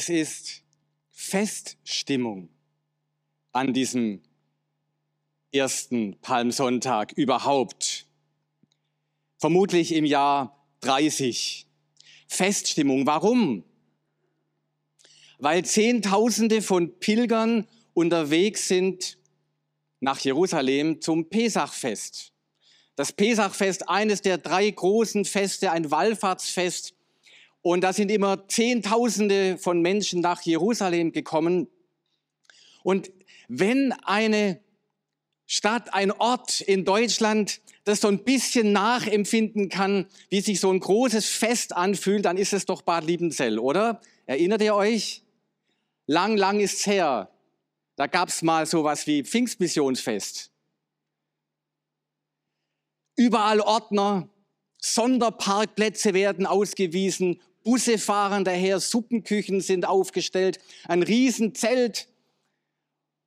Es ist Feststimmung an diesem ersten Palmsonntag überhaupt. Vermutlich im Jahr 30. Feststimmung. Warum? Weil Zehntausende von Pilgern unterwegs sind nach Jerusalem zum Pesachfest. Das Pesachfest, eines der drei großen Feste, ein Wallfahrtsfest, und da sind immer Zehntausende von Menschen nach Jerusalem gekommen. Und wenn eine Stadt, ein Ort in Deutschland das so ein bisschen nachempfinden kann, wie sich so ein großes Fest anfühlt, dann ist es doch Bad Liebenzell, oder? Erinnert ihr euch? Lang, lang ist's her. Da gab's mal sowas wie Pfingstmissionsfest. Überall Ordner, Sonderparkplätze werden ausgewiesen, Busse fahren daher, Suppenküchen sind aufgestellt, ein Riesenzelt.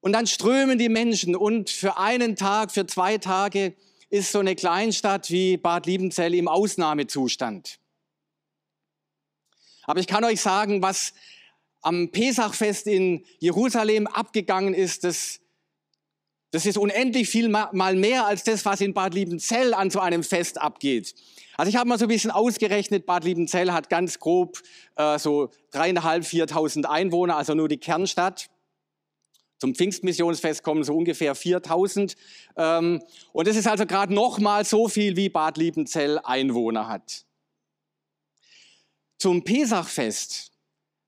Und dann strömen die Menschen und für einen Tag, für zwei Tage ist so eine Kleinstadt wie Bad Liebenzell im Ausnahmezustand. Aber ich kann euch sagen, was am Pesachfest in Jerusalem abgegangen ist, das, das ist unendlich viel mal mehr als das, was in Bad Liebenzell an so einem Fest abgeht. Also ich habe mal so ein bisschen ausgerechnet, Bad Liebenzell hat ganz grob äh, so dreieinhalb, viertausend Einwohner, also nur die Kernstadt. Zum Pfingstmissionsfest kommen so ungefähr 4000. Ähm, und das ist also gerade noch mal so viel, wie Bad Liebenzell Einwohner hat. Zum Pesachfest,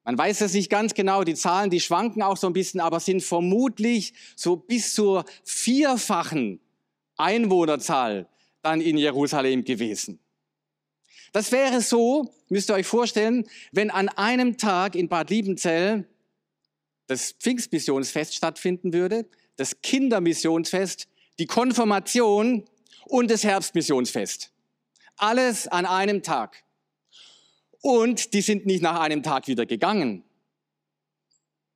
man weiß es nicht ganz genau, die Zahlen, die schwanken auch so ein bisschen, aber sind vermutlich so bis zur vierfachen Einwohnerzahl dann in Jerusalem gewesen. Das wäre so, müsst ihr euch vorstellen, wenn an einem Tag in Bad Liebenzell das Pfingstmissionsfest stattfinden würde, das Kindermissionsfest, die Konfirmation und das Herbstmissionsfest. Alles an einem Tag. Und die sind nicht nach einem Tag wieder gegangen.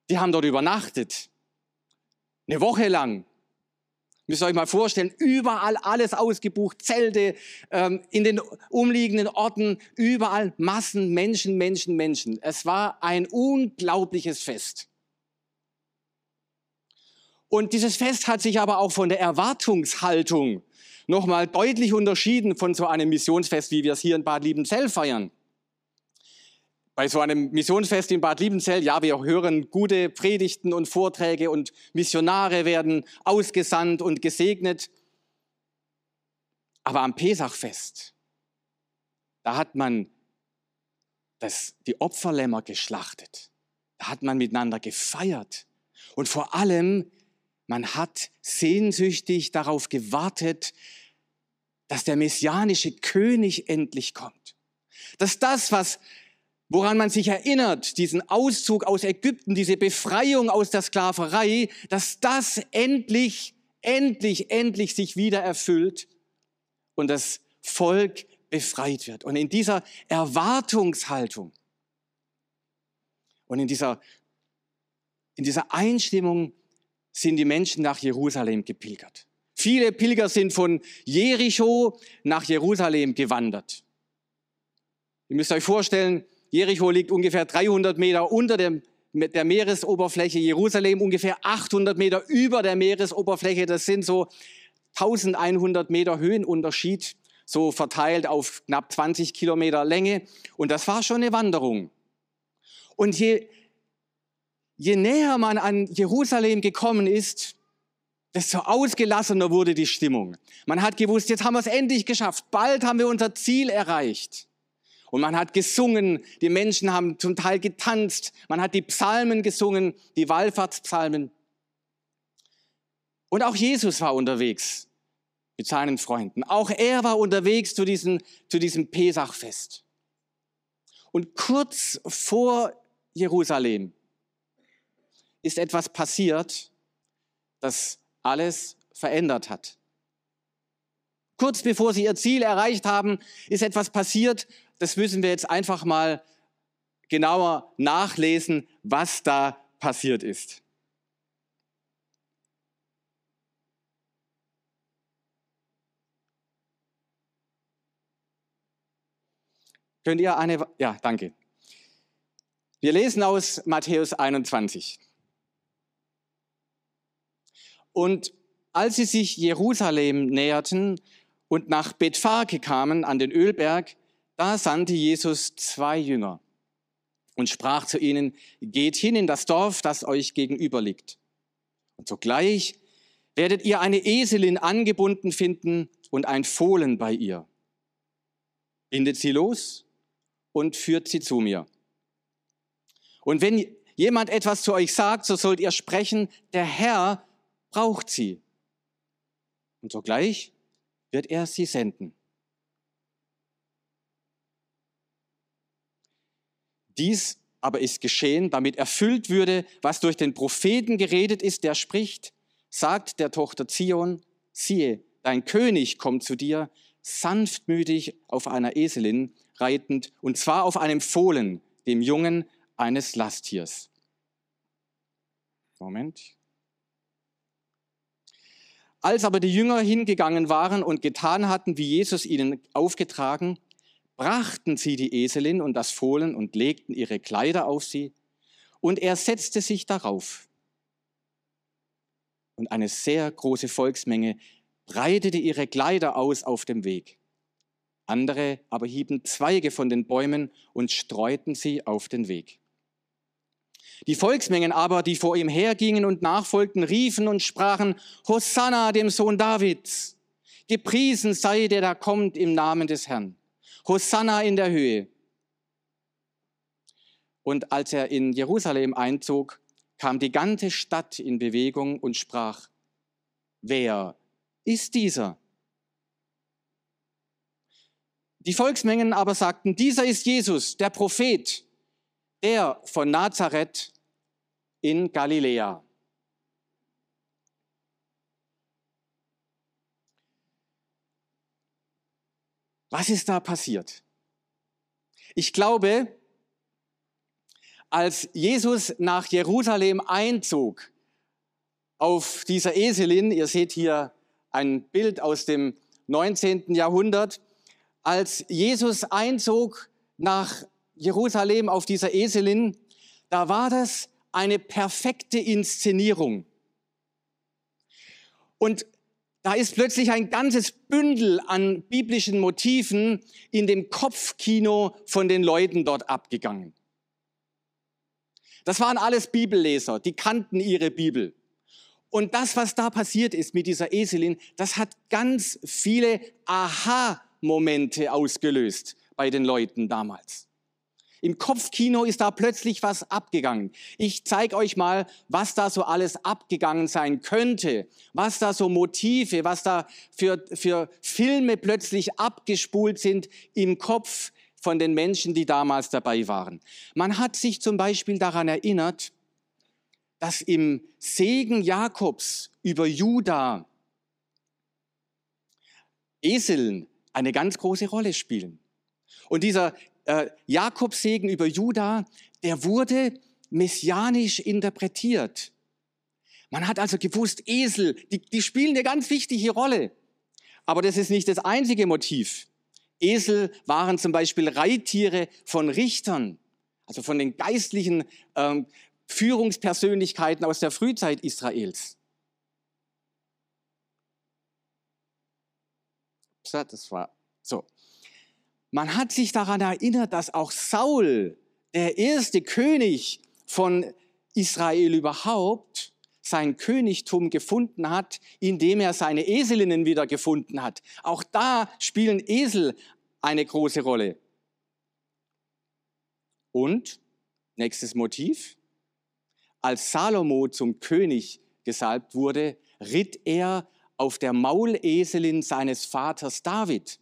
Die haben dort übernachtet. Eine Woche lang. Müsst ihr euch mal vorstellen, überall alles ausgebucht, Zelte, ähm, in den umliegenden Orten, überall Massen, Menschen, Menschen, Menschen. Es war ein unglaubliches Fest. Und dieses Fest hat sich aber auch von der Erwartungshaltung nochmal deutlich unterschieden von so einem Missionsfest, wie wir es hier in Bad Liebenzell feiern bei so einem Missionsfest in Bad Liebenzell, ja, wir hören gute Predigten und Vorträge und Missionare werden ausgesandt und gesegnet. Aber am Pesachfest, da hat man das, die Opferlämmer geschlachtet. Da hat man miteinander gefeiert. Und vor allem, man hat sehnsüchtig darauf gewartet, dass der messianische König endlich kommt. Dass das, was woran man sich erinnert, diesen Auszug aus Ägypten, diese Befreiung aus der Sklaverei, dass das endlich, endlich, endlich sich wieder erfüllt und das Volk befreit wird. Und in dieser Erwartungshaltung und in dieser, in dieser Einstimmung sind die Menschen nach Jerusalem gepilgert. Viele Pilger sind von Jericho nach Jerusalem gewandert. Ihr müsst euch vorstellen, Jericho liegt ungefähr 300 Meter unter dem, der Meeresoberfläche, Jerusalem ungefähr 800 Meter über der Meeresoberfläche. Das sind so 1100 Meter Höhenunterschied, so verteilt auf knapp 20 Kilometer Länge. Und das war schon eine Wanderung. Und je, je näher man an Jerusalem gekommen ist, desto ausgelassener wurde die Stimmung. Man hat gewusst, jetzt haben wir es endlich geschafft. Bald haben wir unser Ziel erreicht. Und man hat gesungen, die Menschen haben zum Teil getanzt, man hat die Psalmen gesungen, die Wallfahrtspsalmen. Und auch Jesus war unterwegs mit seinen Freunden. Auch er war unterwegs zu diesem, zu diesem Pesachfest. Und kurz vor Jerusalem, ist etwas passiert, das alles verändert hat. Kurz bevor sie ihr Ziel erreicht haben, ist etwas passiert, das müssen wir jetzt einfach mal genauer nachlesen, was da passiert ist. Könnt ihr eine, ja, danke. Wir lesen aus Matthäus 21. Und als sie sich Jerusalem näherten und nach Bethphage kamen an den Ölberg, da sandte Jesus zwei Jünger und sprach zu ihnen, geht hin in das Dorf, das euch gegenüber liegt. Und sogleich werdet ihr eine Eselin angebunden finden und ein Fohlen bei ihr. Bindet sie los und führt sie zu mir. Und wenn jemand etwas zu euch sagt, so sollt ihr sprechen, der Herr braucht sie. Und sogleich wird er sie senden. Dies aber ist geschehen, damit erfüllt würde, was durch den Propheten geredet ist, der spricht, sagt der Tochter Zion, siehe, dein König kommt zu dir, sanftmütig auf einer Eselin reitend, und zwar auf einem Fohlen, dem Jungen eines Lasttiers. Moment. Als aber die Jünger hingegangen waren und getan hatten, wie Jesus ihnen aufgetragen, brachten sie die Eselin und das Fohlen und legten ihre Kleider auf sie, und er setzte sich darauf. Und eine sehr große Volksmenge breitete ihre Kleider aus auf dem Weg. Andere aber hieben Zweige von den Bäumen und streuten sie auf den Weg. Die Volksmengen aber, die vor ihm hergingen und nachfolgten, riefen und sprachen, Hosanna dem Sohn Davids, gepriesen sei der da kommt im Namen des Herrn. Hosanna in der Höhe. Und als er in Jerusalem einzog, kam die ganze Stadt in Bewegung und sprach, wer ist dieser? Die Volksmengen aber sagten, dieser ist Jesus, der Prophet, der von Nazareth in Galiläa. Was ist da passiert? Ich glaube, als Jesus nach Jerusalem einzog, auf dieser Eselin, ihr seht hier ein Bild aus dem 19. Jahrhundert, als Jesus einzog nach Jerusalem auf dieser Eselin, da war das eine perfekte Inszenierung. Und da ist plötzlich ein ganzes Bündel an biblischen Motiven in dem Kopfkino von den Leuten dort abgegangen. Das waren alles Bibelleser, die kannten ihre Bibel. Und das, was da passiert ist mit dieser Eselin, das hat ganz viele Aha-Momente ausgelöst bei den Leuten damals. Im Kopfkino ist da plötzlich was abgegangen. Ich zeige euch mal, was da so alles abgegangen sein könnte, was da so Motive, was da für, für Filme plötzlich abgespult sind im Kopf von den Menschen, die damals dabei waren. Man hat sich zum Beispiel daran erinnert, dass im Segen Jakobs über Juda Eseln eine ganz große Rolle spielen. Und dieser äh, Jakobs Segen über Juda, der wurde messianisch interpretiert. Man hat also gewusst, Esel, die, die spielen eine ganz wichtige Rolle. Aber das ist nicht das einzige Motiv. Esel waren zum Beispiel Reittiere von Richtern, also von den geistlichen ähm, Führungspersönlichkeiten aus der Frühzeit Israels. Das war so. Man hat sich daran erinnert, dass auch Saul, der erste König von Israel überhaupt, sein Königtum gefunden hat, indem er seine Eselinnen wieder gefunden hat. Auch da spielen Esel eine große Rolle. Und, nächstes Motiv, als Salomo zum König gesalbt wurde, ritt er auf der Mauleselin seines Vaters David.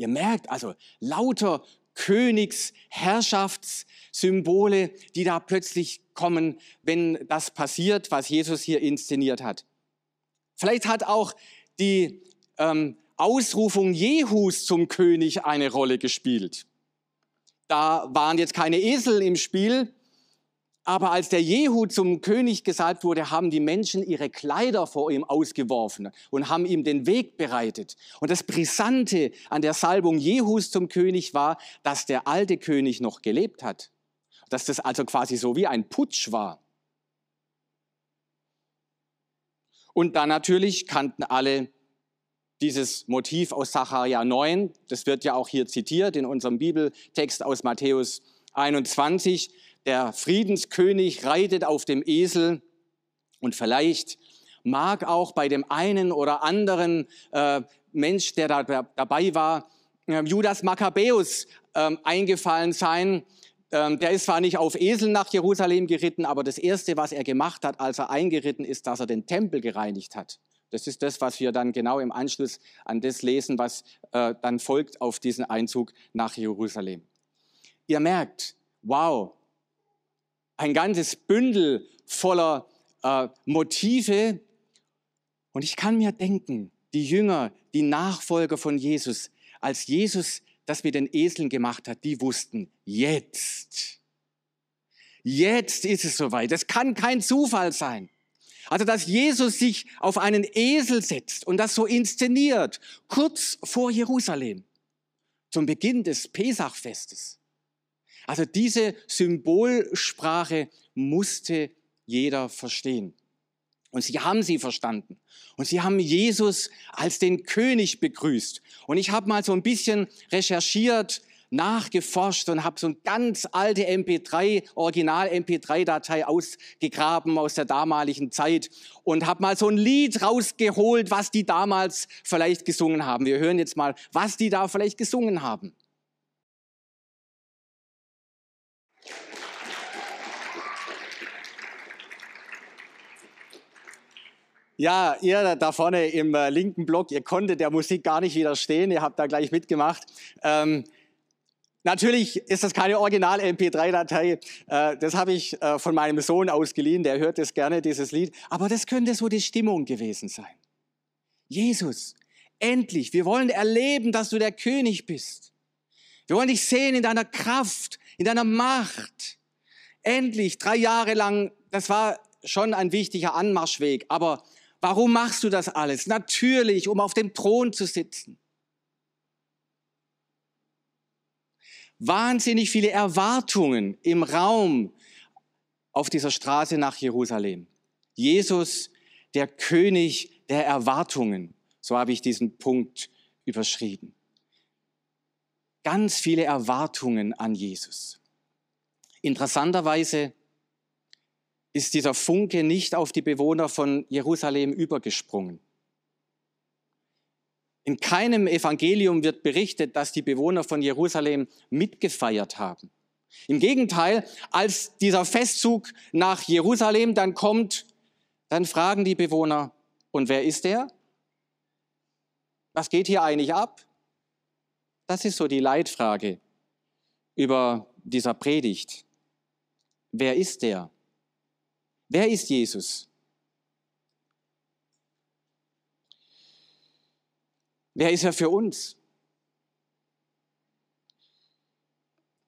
Ihr merkt also, lauter Königsherrschaftssymbole, die da plötzlich kommen, wenn das passiert, was Jesus hier inszeniert hat. Vielleicht hat auch die ähm, Ausrufung Jehus zum König eine Rolle gespielt. Da waren jetzt keine Esel im Spiel, aber als der Jehu zum König gesalbt wurde, haben die Menschen ihre Kleider vor ihm ausgeworfen und haben ihm den Weg bereitet. Und das Brisante an der Salbung Jehus zum König war, dass der alte König noch gelebt hat. Dass das also quasi so wie ein Putsch war. Und dann natürlich kannten alle dieses Motiv aus Sacharja 9. Das wird ja auch hier zitiert in unserem Bibeltext aus Matthäus 21. Der Friedenskönig reitet auf dem Esel und vielleicht mag auch bei dem einen oder anderen äh, Mensch, der da dabei war, äh, Judas Makkabäus äh, eingefallen sein. Ähm, der ist zwar nicht auf Esel nach Jerusalem geritten, aber das Erste, was er gemacht hat, als er eingeritten ist, dass er den Tempel gereinigt hat. Das ist das, was wir dann genau im Anschluss an das lesen, was äh, dann folgt auf diesen Einzug nach Jerusalem. Ihr merkt, wow, ein ganzes Bündel voller äh, Motive. Und ich kann mir denken, die Jünger, die Nachfolger von Jesus, als Jesus das mit den Eseln gemacht hat, die wussten, jetzt, jetzt ist es soweit. Das kann kein Zufall sein. Also, dass Jesus sich auf einen Esel setzt und das so inszeniert, kurz vor Jerusalem, zum Beginn des Pesachfestes. Also diese Symbolsprache musste jeder verstehen. Und sie haben sie verstanden. Und sie haben Jesus als den König begrüßt. Und ich habe mal so ein bisschen recherchiert, nachgeforscht und habe so eine ganz alte MP3, Original-MP3-Datei ausgegraben aus der damaligen Zeit und habe mal so ein Lied rausgeholt, was die damals vielleicht gesungen haben. Wir hören jetzt mal, was die da vielleicht gesungen haben. Ja, ihr da vorne im äh, linken Block, ihr konntet der Musik gar nicht widerstehen, ihr habt da gleich mitgemacht. Ähm, natürlich ist das keine Original-MP3-Datei, äh, das habe ich äh, von meinem Sohn ausgeliehen, der hört es gerne, dieses Lied. Aber das könnte so die Stimmung gewesen sein. Jesus, endlich, wir wollen erleben, dass du der König bist. Wir wollen dich sehen in deiner Kraft, in deiner Macht. Endlich, drei Jahre lang, das war schon ein wichtiger Anmarschweg, aber Warum machst du das alles? Natürlich, um auf dem Thron zu sitzen. Wahnsinnig viele Erwartungen im Raum auf dieser Straße nach Jerusalem. Jesus, der König der Erwartungen. So habe ich diesen Punkt überschrieben. Ganz viele Erwartungen an Jesus. Interessanterweise ist dieser Funke nicht auf die Bewohner von Jerusalem übergesprungen. In keinem Evangelium wird berichtet, dass die Bewohner von Jerusalem mitgefeiert haben. Im Gegenteil, als dieser Festzug nach Jerusalem dann kommt, dann fragen die Bewohner, und wer ist der? Was geht hier eigentlich ab? Das ist so die Leitfrage über dieser Predigt. Wer ist der? Wer ist Jesus? Wer ist er für uns?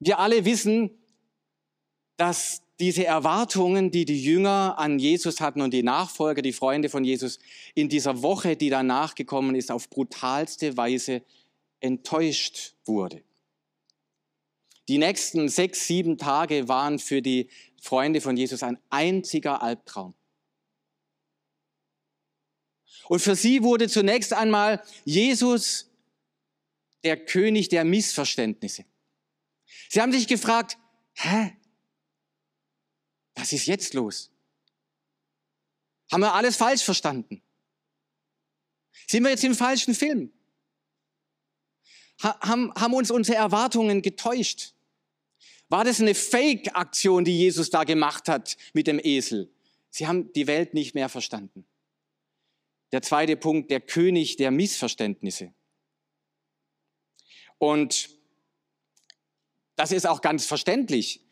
Wir alle wissen, dass diese Erwartungen, die die Jünger an Jesus hatten und die Nachfolger, die Freunde von Jesus, in dieser Woche, die danach gekommen ist, auf brutalste Weise enttäuscht wurde. Die nächsten sechs, sieben Tage waren für die Freunde von Jesus ein einziger Albtraum. Und für sie wurde zunächst einmal Jesus der König der Missverständnisse. Sie haben sich gefragt, hä? Was ist jetzt los? Haben wir alles falsch verstanden? Sind wir jetzt im falschen Film? haben, haben uns unsere Erwartungen getäuscht? War das eine Fake-Aktion, die Jesus da gemacht hat mit dem Esel? Sie haben die Welt nicht mehr verstanden. Der zweite Punkt, der König der Missverständnisse. Und Das ist auch ganz verständlich,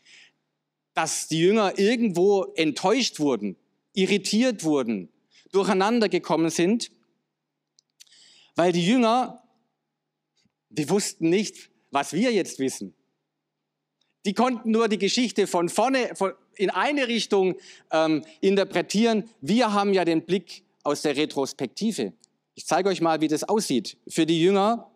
dass die Jünger irgendwo enttäuscht wurden, irritiert wurden, durcheinander gekommen sind, weil die Jünger, die wussten nicht, was wir jetzt wissen. Die konnten nur die Geschichte von vorne von, in eine Richtung ähm, interpretieren. Wir haben ja den Blick aus der Retrospektive. Ich zeige euch mal, wie das aussieht. Für die Jünger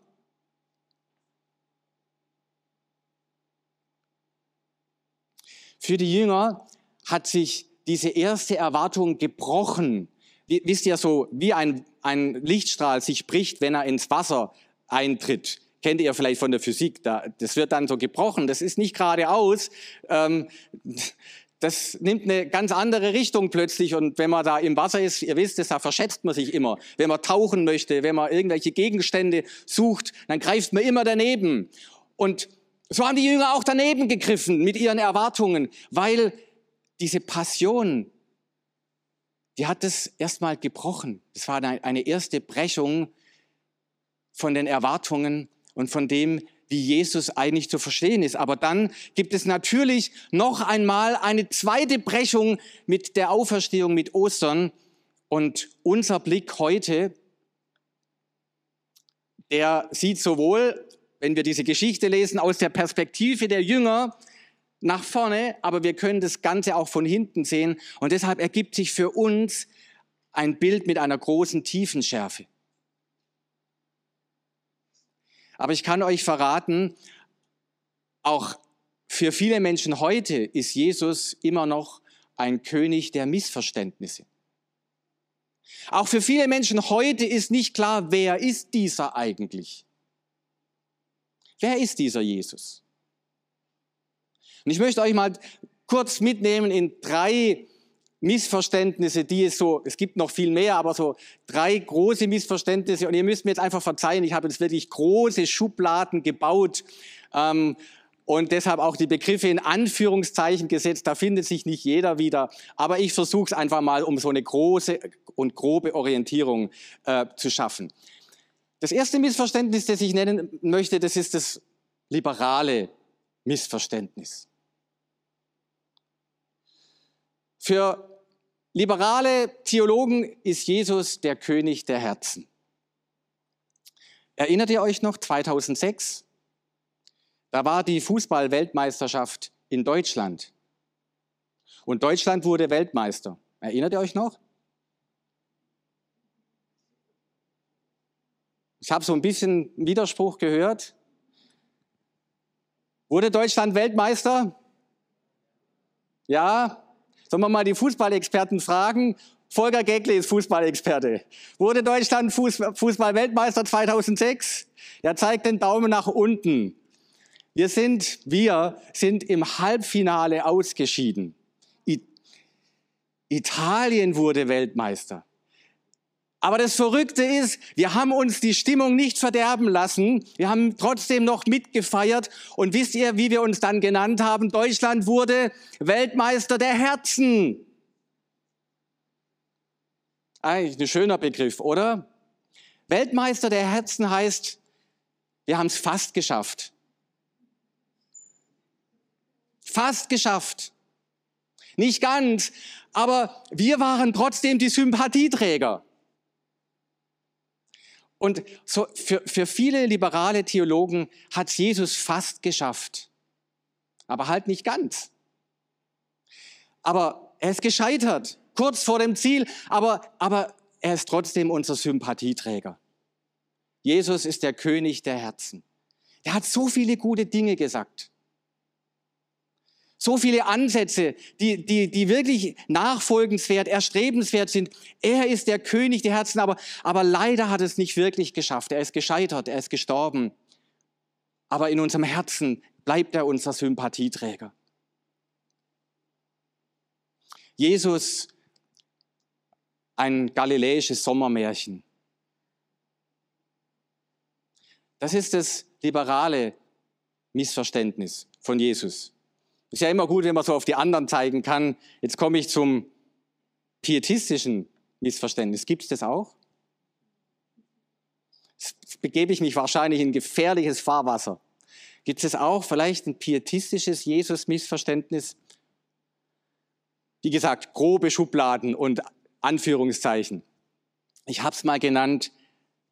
Für die Jünger hat sich diese erste Erwartung gebrochen. Wisst ihr so, wie ein, ein Lichtstrahl sich bricht, wenn er ins Wasser eintritt kennt ihr vielleicht von der Physik, da, das wird dann so gebrochen, das ist nicht geradeaus, ähm, das nimmt eine ganz andere Richtung plötzlich und wenn man da im Wasser ist, ihr wisst es, da verschätzt man sich immer. Wenn man tauchen möchte, wenn man irgendwelche Gegenstände sucht, dann greift man immer daneben. Und so haben die Jünger auch daneben gegriffen mit ihren Erwartungen, weil diese Passion, die hat das erstmal gebrochen. Das war eine erste Brechung von den Erwartungen und von dem, wie Jesus eigentlich zu verstehen ist. Aber dann gibt es natürlich noch einmal eine zweite Brechung mit der Auferstehung, mit Ostern. Und unser Blick heute, der sieht sowohl, wenn wir diese Geschichte lesen, aus der Perspektive der Jünger nach vorne, aber wir können das Ganze auch von hinten sehen. Und deshalb ergibt sich für uns ein Bild mit einer großen Tiefenschärfe. Aber ich kann euch verraten, auch für viele Menschen heute ist Jesus immer noch ein König der Missverständnisse. Auch für viele Menschen heute ist nicht klar, wer ist dieser eigentlich? Wer ist dieser Jesus? Und ich möchte euch mal kurz mitnehmen in drei Missverständnisse, die es so, es gibt noch viel mehr, aber so drei große Missverständnisse. Und ihr müsst mir jetzt einfach verzeihen, ich habe jetzt wirklich große Schubladen gebaut ähm, und deshalb auch die Begriffe in Anführungszeichen gesetzt. Da findet sich nicht jeder wieder. Aber ich versuche es einfach mal, um so eine große und grobe Orientierung äh, zu schaffen. Das erste Missverständnis, das ich nennen möchte, das ist das liberale Missverständnis. Für liberale Theologen ist Jesus der König der Herzen. Erinnert ihr euch noch 2006? Da war die Fußball-Weltmeisterschaft in Deutschland. Und Deutschland wurde Weltmeister. Erinnert ihr euch noch? Ich habe so ein bisschen Widerspruch gehört. Wurde Deutschland Weltmeister? Ja, Sollen wir mal die Fußballexperten fragen? Volker Geckle ist Fußballexperte. Wurde Deutschland Fußball-Weltmeister 2006? Er zeigt den Daumen nach unten. Wir sind, wir sind im Halbfinale ausgeschieden. Italien wurde Weltmeister. Aber das Verrückte ist, wir haben uns die Stimmung nicht verderben lassen. Wir haben trotzdem noch mitgefeiert. Und wisst ihr, wie wir uns dann genannt haben? Deutschland wurde Weltmeister der Herzen. Eigentlich ein schöner Begriff, oder? Weltmeister der Herzen heißt, wir haben es fast geschafft. Fast geschafft. Nicht ganz, aber wir waren trotzdem die Sympathieträger. Und so für, für viele liberale Theologen hat Jesus fast geschafft. Aber halt nicht ganz. Aber er ist gescheitert, kurz vor dem Ziel, aber, aber er ist trotzdem unser Sympathieträger. Jesus ist der König der Herzen. Er hat so viele gute Dinge gesagt. So viele Ansätze, die, die, die wirklich nachfolgenswert, erstrebenswert sind. Er ist der König der Herzen, aber, aber leider hat es nicht wirklich geschafft. Er ist gescheitert, er ist gestorben. Aber in unserem Herzen bleibt er unser Sympathieträger. Jesus, ein galiläisches Sommermärchen. Das ist das liberale Missverständnis von Jesus. Ist ja immer gut, wenn man so auf die anderen zeigen kann. Jetzt komme ich zum pietistischen Missverständnis. Gibt es das auch? Jetzt begebe ich mich wahrscheinlich in gefährliches Fahrwasser. gibt es auch vielleicht ein pietistisches Jesus-Missverständnis. Wie gesagt, grobe Schubladen und Anführungszeichen. Ich habe es mal genannt,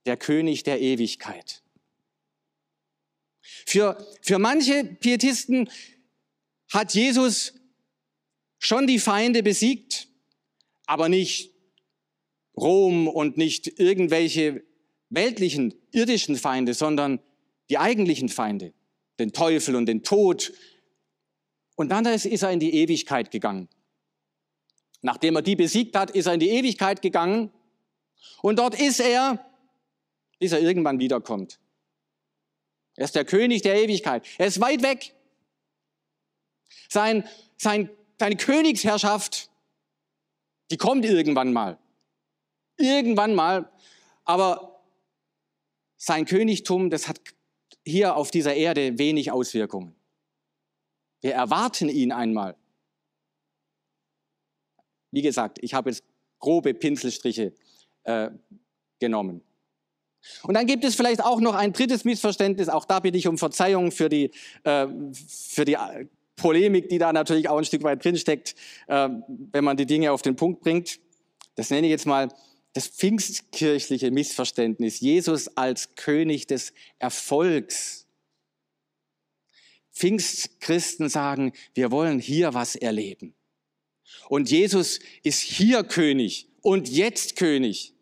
der König der Ewigkeit. Für, für manche Pietisten hat Jesus schon die Feinde besiegt, aber nicht Rom und nicht irgendwelche weltlichen, irdischen Feinde, sondern die eigentlichen Feinde, den Teufel und den Tod. Und dann ist er in die Ewigkeit gegangen. Nachdem er die besiegt hat, ist er in die Ewigkeit gegangen. Und dort ist er, bis er irgendwann wiederkommt. Er ist der König der Ewigkeit. Er ist weit weg. Sein, sein, seine Königsherrschaft, die kommt irgendwann mal. Irgendwann mal. Aber sein Königtum, das hat hier auf dieser Erde wenig Auswirkungen. Wir erwarten ihn einmal. Wie gesagt, ich habe jetzt grobe Pinselstriche äh, genommen. Und dann gibt es vielleicht auch noch ein drittes Missverständnis. Auch da bitte ich um Verzeihung für die, äh, für die Polemik, die da natürlich auch ein Stück weit drinsteckt, äh, wenn man die Dinge auf den Punkt bringt. Das nenne ich jetzt mal das pfingstkirchliche Missverständnis. Jesus als König des Erfolgs. Pfingstchristen sagen, wir wollen hier was erleben. Und Jesus ist hier König und jetzt König.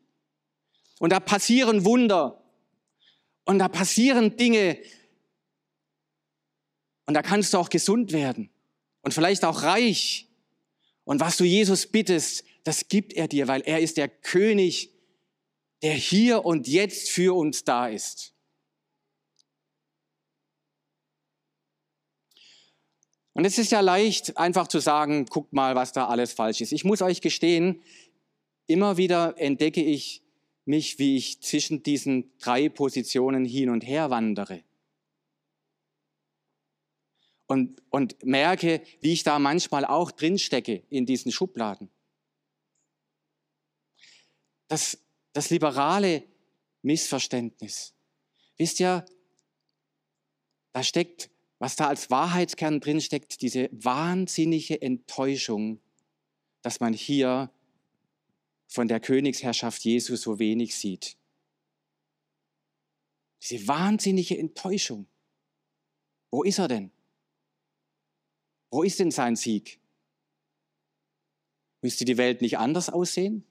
Und da passieren Wunder. Und da passieren Dinge. Und da kannst du auch gesund werden. Und vielleicht auch reich. Und was du Jesus bittest, das gibt er dir, weil er ist der König, der hier und jetzt für uns da ist. Und es ist ja leicht, einfach zu sagen, guckt mal, was da alles falsch ist. Ich muss euch gestehen, immer wieder entdecke ich mich, wie ich zwischen diesen drei Positionen hin und her wandere. Und, und merke, wie ich da manchmal auch drinstecke in diesen Schubladen. Das, das liberale Missverständnis. Wisst ihr, da steckt, was da als Wahrheitskern drinsteckt, diese wahnsinnige Enttäuschung, dass man hier von der Königsherrschaft Jesu so wenig sieht. Diese wahnsinnige Enttäuschung. Wo ist er denn? Wo ist denn sein Sieg? Müsste die Welt nicht anders aussehen?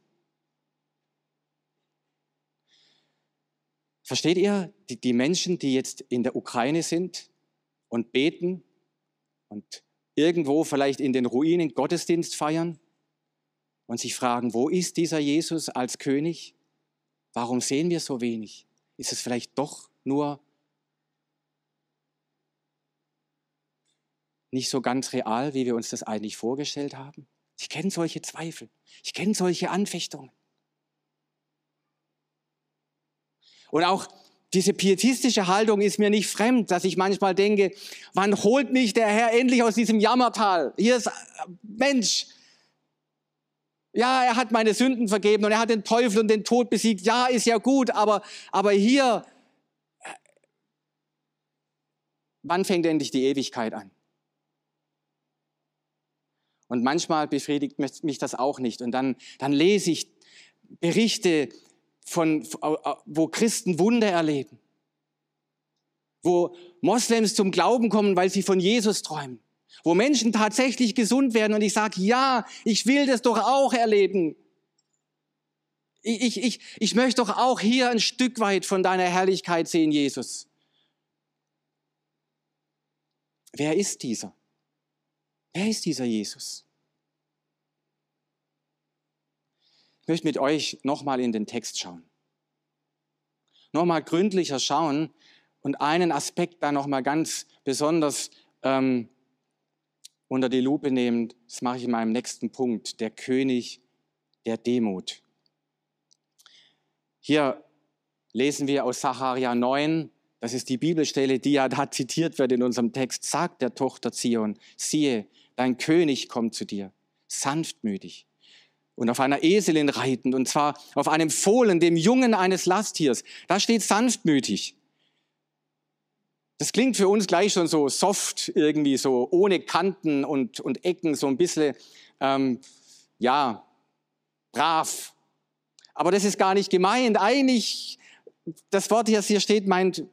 Versteht ihr, die, die Menschen, die jetzt in der Ukraine sind und beten und irgendwo vielleicht in den Ruinen Gottesdienst feiern, und sich fragen, wo ist dieser Jesus als König? Warum sehen wir so wenig? Ist es vielleicht doch nur nicht so ganz real, wie wir uns das eigentlich vorgestellt haben? Ich kenne solche Zweifel. Ich kenne solche Anfechtungen. Und auch diese pietistische Haltung ist mir nicht fremd, dass ich manchmal denke, wann holt mich der Herr endlich aus diesem Jammertal? Hier ist Mensch, ja, er hat meine Sünden vergeben und er hat den Teufel und den Tod besiegt. Ja, ist ja gut, aber, aber hier, äh, wann fängt endlich die Ewigkeit an? Und manchmal befriedigt mich das auch nicht. Und dann, dann lese ich Berichte von, wo Christen Wunder erleben, wo Moslems zum Glauben kommen, weil sie von Jesus träumen wo Menschen tatsächlich gesund werden und ich sage, ja, ich will das doch auch erleben. Ich, ich, ich, ich möchte doch auch hier ein Stück weit von deiner Herrlichkeit sehen, Jesus. Wer ist dieser? Wer ist dieser Jesus? Ich möchte mit euch nochmal in den Text schauen. Nochmal gründlicher schauen und einen Aspekt da nochmal ganz besonders ähm, unter die Lupe nehmen, das mache ich in meinem nächsten Punkt, der König der Demut. Hier lesen wir aus Sacharja 9, das ist die Bibelstelle, die ja da zitiert wird in unserem Text, sagt der Tochter Zion, siehe, dein König kommt zu dir, sanftmütig und auf einer Eselin reitend, und zwar auf einem Fohlen, dem Jungen eines Lasttiers. Da steht sanftmütig. Das klingt für uns gleich schon so soft, irgendwie so ohne Kanten und, und Ecken, so ein bisschen, ähm, ja, brav. Aber das ist gar nicht gemeint. Eigentlich, das Wort, das hier steht, meint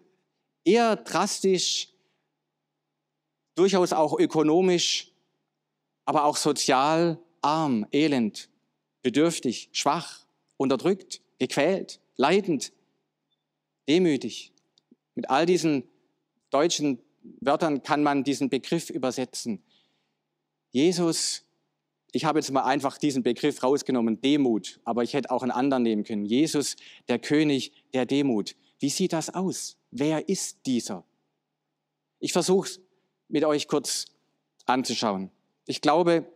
eher drastisch, durchaus auch ökonomisch, aber auch sozial arm, elend, bedürftig, schwach, unterdrückt, gequält, leidend, demütig. Mit all diesen deutschen Wörtern kann man diesen Begriff übersetzen. Jesus, ich habe jetzt mal einfach diesen Begriff rausgenommen, Demut, aber ich hätte auch einen anderen nehmen können. Jesus, der König der Demut. Wie sieht das aus? Wer ist dieser? Ich versuche es mit euch kurz anzuschauen. Ich glaube,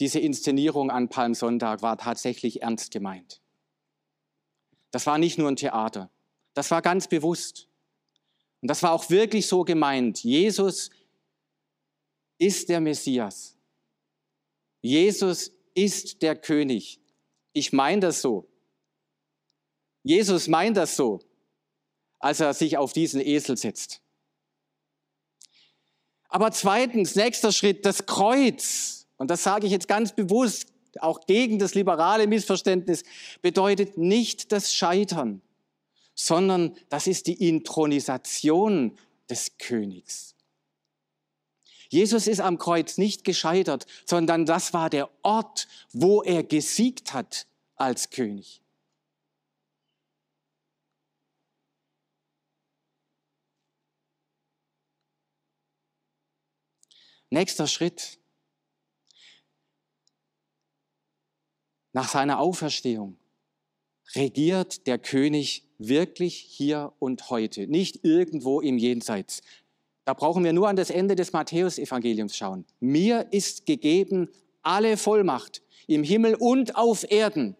diese Inszenierung an Palmsonntag war tatsächlich ernst gemeint. Das war nicht nur ein Theater. Das war ganz bewusst. Und das war auch wirklich so gemeint. Jesus ist der Messias. Jesus ist der König. Ich meine das so. Jesus meint das so, als er sich auf diesen Esel setzt. Aber zweitens, nächster Schritt, das Kreuz. Und das sage ich jetzt ganz bewusst, auch gegen das liberale Missverständnis, bedeutet nicht das Scheitern sondern das ist die Intronisation des Königs. Jesus ist am Kreuz nicht gescheitert, sondern das war der Ort, wo er gesiegt hat als König. Nächster Schritt. Nach seiner Auferstehung regiert der König wirklich hier und heute, nicht irgendwo im Jenseits. Da brauchen wir nur an das Ende des Matthäusevangeliums schauen. Mir ist gegeben alle Vollmacht im Himmel und auf Erden.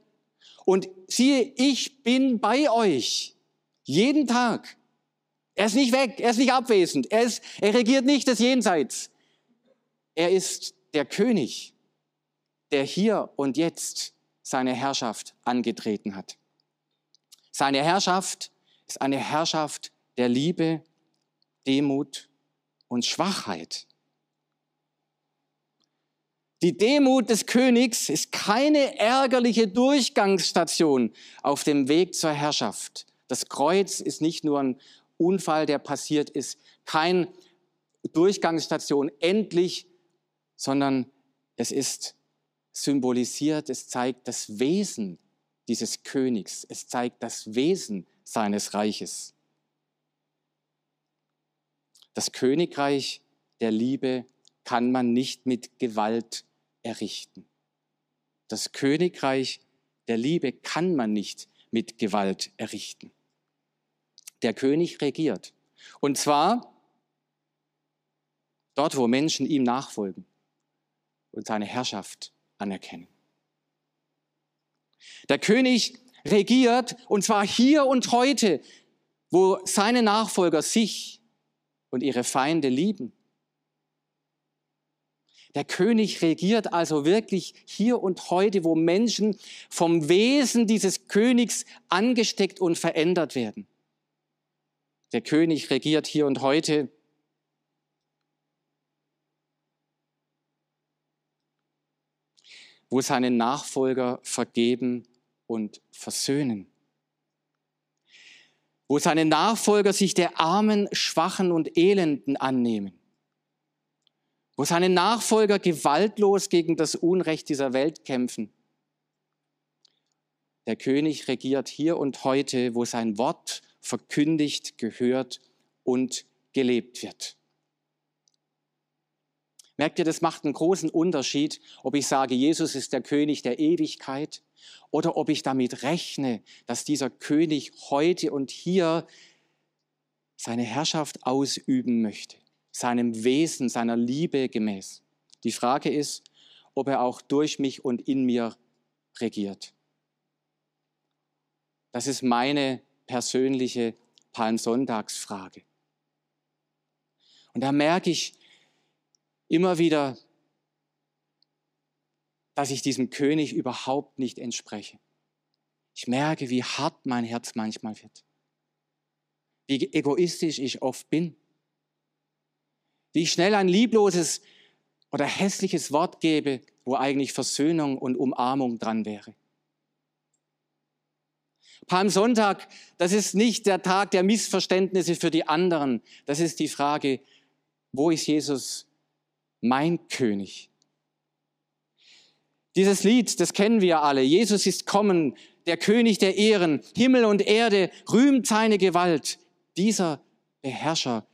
Und siehe, ich bin bei euch jeden Tag. Er ist nicht weg, er ist nicht abwesend, er, ist, er regiert nicht das Jenseits. Er ist der König, der hier und jetzt seine Herrschaft angetreten hat. Seine Herrschaft ist eine Herrschaft der Liebe, Demut und Schwachheit. Die Demut des Königs ist keine ärgerliche Durchgangsstation auf dem Weg zur Herrschaft. Das Kreuz ist nicht nur ein Unfall, der passiert ist, kein Durchgangsstation endlich, sondern es ist symbolisiert, es zeigt das Wesen dieses Königs. Es zeigt das Wesen seines Reiches. Das Königreich der Liebe kann man nicht mit Gewalt errichten. Das Königreich der Liebe kann man nicht mit Gewalt errichten. Der König regiert. Und zwar dort, wo Menschen ihm nachfolgen und seine Herrschaft anerkennen. Der König regiert und zwar hier und heute, wo seine Nachfolger sich und ihre Feinde lieben. Der König regiert also wirklich hier und heute, wo Menschen vom Wesen dieses Königs angesteckt und verändert werden. Der König regiert hier und heute, wo seine Nachfolger vergeben und versöhnen. Wo seine Nachfolger sich der Armen, Schwachen und Elenden annehmen. Wo seine Nachfolger gewaltlos gegen das Unrecht dieser Welt kämpfen. Der König regiert hier und heute, wo sein Wort verkündigt, gehört und gelebt wird. Merkt ihr, das macht einen großen Unterschied, ob ich sage, Jesus ist der König der Ewigkeit oder ob ich damit rechne, dass dieser König heute und hier seine Herrschaft ausüben möchte, seinem Wesen, seiner Liebe gemäß. Die Frage ist, ob er auch durch mich und in mir regiert. Das ist meine persönliche Palmsonntagsfrage. Und da merke ich, immer wieder, dass ich diesem König überhaupt nicht entspreche. Ich merke, wie hart mein Herz manchmal wird. wie egoistisch ich oft bin, wie ich schnell ein liebloses oder hässliches Wort gebe, wo eigentlich Versöhnung und Umarmung dran wäre. Palmsonntag, das ist nicht der Tag der Missverständnisse für die anderen. Das ist die Frage, wo ist Jesus mein König? Dieses Lied, das kennen wir alle. Jesus ist kommen, der König der Ehren. Himmel und Erde rühmt seine Gewalt. Dieser Beherrscher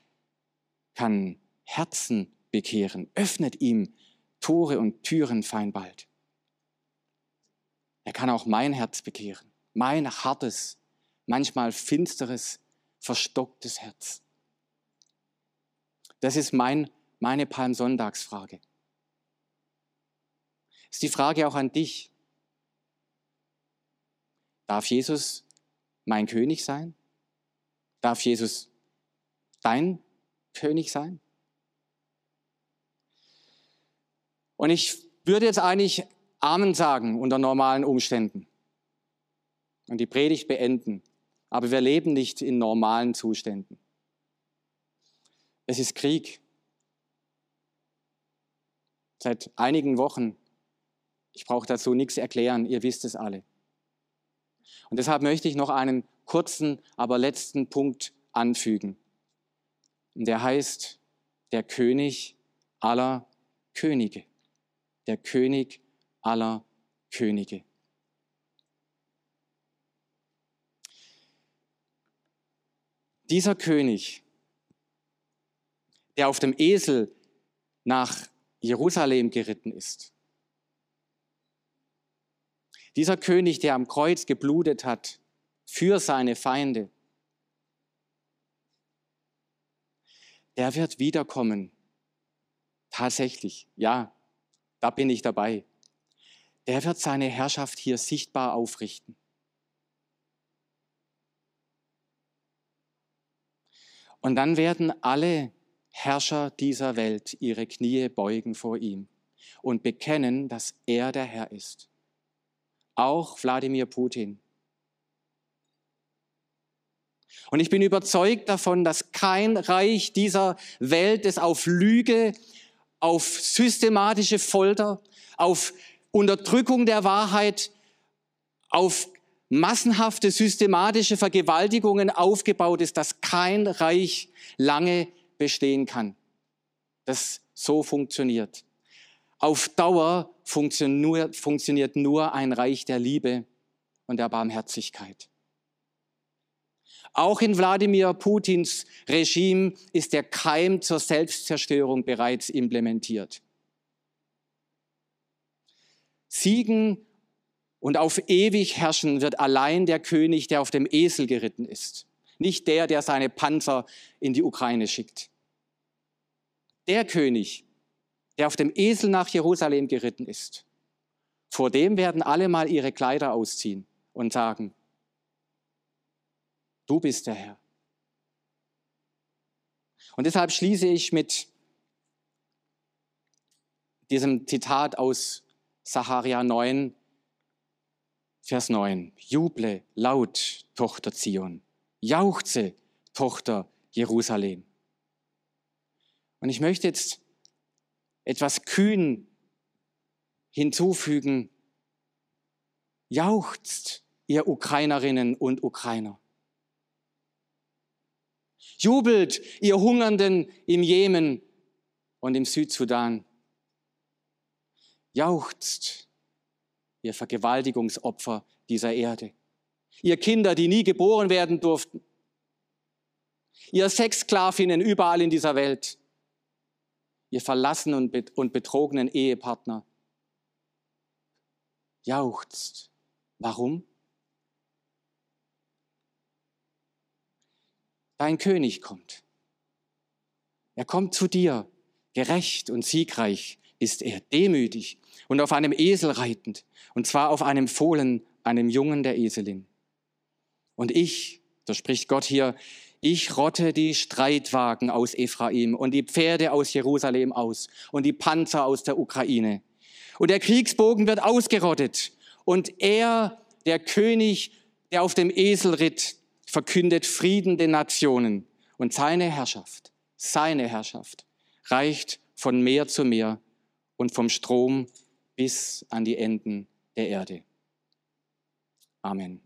kann Herzen bekehren, öffnet ihm Tore und Türen fein bald. Er kann auch mein Herz bekehren, mein hartes, manchmal finsteres, verstocktes Herz. Das ist mein, meine Palmsonntagsfrage. Ist die Frage auch an dich. Darf Jesus mein König sein? Darf Jesus dein König sein? Und ich würde jetzt eigentlich Amen sagen unter normalen Umständen und die Predigt beenden. Aber wir leben nicht in normalen Zuständen. Es ist Krieg. Seit einigen Wochen. Ich brauche dazu nichts erklären, ihr wisst es alle. Und deshalb möchte ich noch einen kurzen, aber letzten Punkt anfügen. Und der heißt der König aller Könige. Der König aller Könige. Dieser König der auf dem Esel nach Jerusalem geritten ist. Dieser König, der am Kreuz geblutet hat für seine Feinde, der wird wiederkommen. Tatsächlich, ja, da bin ich dabei. Der wird seine Herrschaft hier sichtbar aufrichten. Und dann werden alle Herrscher dieser Welt ihre Knie beugen vor ihm und bekennen, dass er der Herr ist. Auch Wladimir Putin. Und ich bin überzeugt davon, dass kein Reich dieser Welt es auf Lüge, auf systematische Folter, auf Unterdrückung der Wahrheit, auf massenhafte systematische Vergewaltigungen aufgebaut ist, dass kein Reich lange bestehen kann. Das so funktioniert. Auf Dauer funktioniert nur ein Reich der Liebe und der Barmherzigkeit. Auch in Wladimir Putins Regime ist der Keim zur Selbstzerstörung bereits implementiert. Siegen und auf ewig herrschen wird allein der König, der auf dem Esel geritten ist nicht der, der seine Panzer in die Ukraine schickt. Der König, der auf dem Esel nach Jerusalem geritten ist, vor dem werden alle mal ihre Kleider ausziehen und sagen, du bist der Herr. Und deshalb schließe ich mit diesem Zitat aus Sacharia 9, Vers 9. Juble laut, Tochter Zion. Jauchze, Tochter Jerusalem. Und ich möchte jetzt etwas kühn hinzufügen. Jauchzt, ihr Ukrainerinnen und Ukrainer. Jubelt, ihr Hungernden im Jemen und im Südsudan. Jauchzt, ihr Vergewaltigungsopfer dieser Erde ihr Kinder, die nie geboren werden durften, ihr Sexsklavinnen überall in dieser Welt, ihr verlassenen und betrogenen Ehepartner. Jauchzt. Warum? Dein König kommt. Er kommt zu dir. Gerecht und siegreich ist er, demütig und auf einem Esel reitend, und zwar auf einem Fohlen, einem Jungen der Eselin. Und ich, da spricht Gott hier, ich rotte die Streitwagen aus Ephraim und die Pferde aus Jerusalem aus und die Panzer aus der Ukraine. Und der Kriegsbogen wird ausgerottet. Und er, der König, der auf dem Esel ritt, verkündet Frieden den Nationen und seine Herrschaft, seine Herrschaft reicht von Meer zu Meer und vom Strom bis an die Enden der Erde. Amen.